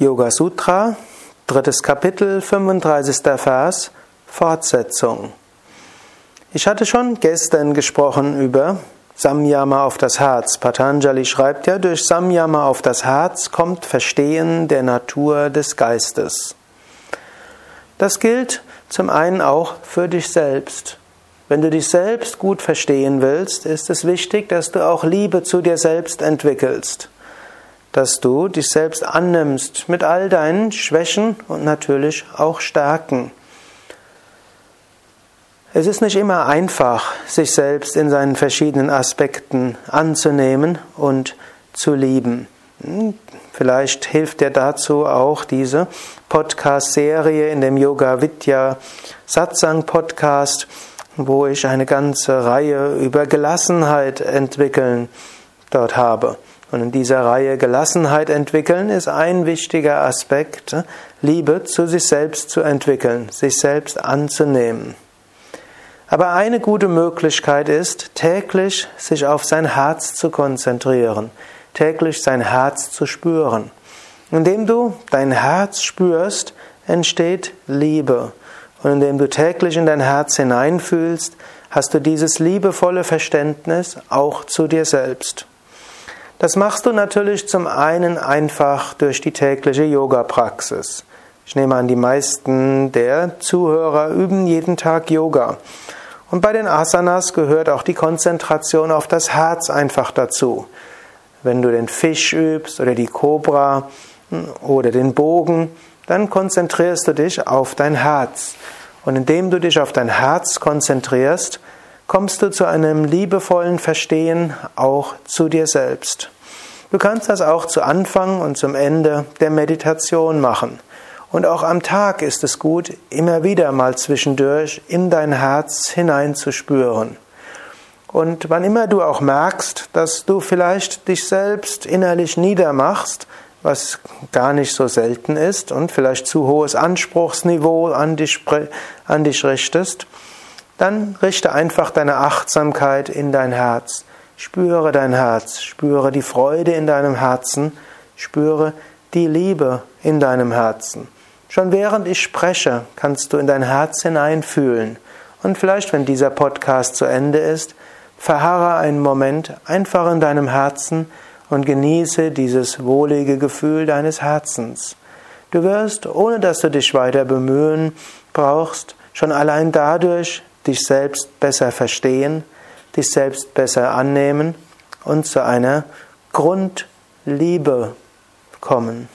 Yoga Sutra, drittes Kapitel, 35. Vers, Fortsetzung. Ich hatte schon gestern gesprochen über Samyama auf das Herz. Patanjali schreibt ja, durch Samyama auf das Herz kommt Verstehen der Natur des Geistes. Das gilt zum einen auch für dich selbst. Wenn du dich selbst gut verstehen willst, ist es wichtig, dass du auch Liebe zu dir selbst entwickelst dass du dich selbst annimmst mit all deinen Schwächen und natürlich auch Stärken. Es ist nicht immer einfach, sich selbst in seinen verschiedenen Aspekten anzunehmen und zu lieben. Hm, vielleicht hilft dir dazu auch diese Podcast-Serie in dem Yoga Vidya Satsang Podcast, wo ich eine ganze Reihe über Gelassenheit entwickeln dort habe. Und in dieser Reihe Gelassenheit entwickeln ist ein wichtiger Aspekt, Liebe zu sich selbst zu entwickeln, sich selbst anzunehmen. Aber eine gute Möglichkeit ist, täglich sich auf sein Herz zu konzentrieren, täglich sein Herz zu spüren. Indem du dein Herz spürst, entsteht Liebe. Und indem du täglich in dein Herz hineinfühlst, hast du dieses liebevolle Verständnis auch zu dir selbst. Das machst du natürlich zum einen einfach durch die tägliche Yoga-Praxis. Ich nehme an, die meisten der Zuhörer üben jeden Tag Yoga. Und bei den Asanas gehört auch die Konzentration auf das Herz einfach dazu. Wenn du den Fisch übst oder die Kobra hm, oder den Bogen, dann konzentrierst du dich auf dein Herz. Und indem du dich auf dein Herz konzentrierst, kommst du zu einem liebevollen Verstehen auch zu dir selbst. Du kannst das auch zu Anfang und zum Ende der Meditation machen. Und auch am Tag ist es gut, immer wieder mal zwischendurch in dein Herz hineinzuspüren. Und wann immer du auch merkst, dass du vielleicht dich selbst innerlich niedermachst, was gar nicht so selten ist und vielleicht zu hohes Anspruchsniveau an dich, an dich richtest, dann richte einfach deine Achtsamkeit in dein Herz. Spüre dein Herz, spüre die Freude in deinem Herzen, spüre die Liebe in deinem Herzen. Schon während ich spreche, kannst du in dein Herz hineinfühlen. Und vielleicht, wenn dieser Podcast zu Ende ist, verharre einen Moment einfach in deinem Herzen und genieße dieses wohlige Gefühl deines Herzens. Du wirst, ohne dass du dich weiter bemühen brauchst, schon allein dadurch dich selbst besser verstehen, dich selbst besser annehmen und zu einer Grundliebe kommen.